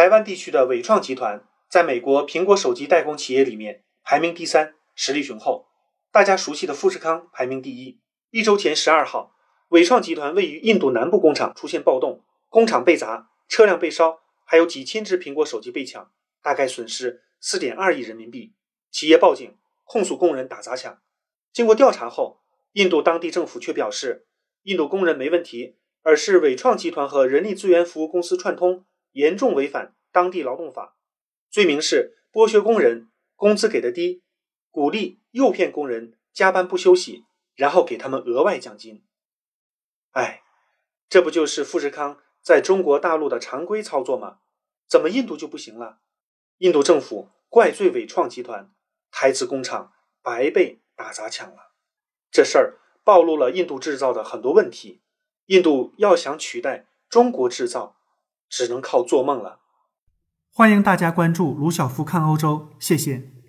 台湾地区的伟创集团在美国苹果手机代工企业里面排名第三，实力雄厚。大家熟悉的富士康排名第一。一周前十二号，伟创集团位于印度南部工厂出现暴动，工厂被砸，车辆被烧，还有几千只苹果手机被抢，大概损失四点二亿人民币。企业报警控诉工人打砸抢。经过调查后，印度当地政府却表示，印度工人没问题，而是伟创集团和人力资源服务公司串通，严重违反当地劳动法，罪名是剥削工人，工资给的低，鼓励诱骗工人加班不休息。然后给他们额外奖金。哎，这不就是富士康在中国大陆的常规操作吗？怎么印度就不行了？印度政府怪罪伟创集团，台资工厂白被打砸抢了。这事儿暴露了印度制造的很多问题。印度要想取代中国制造，只能靠做梦了。欢迎大家关注卢晓夫看欧洲，谢谢。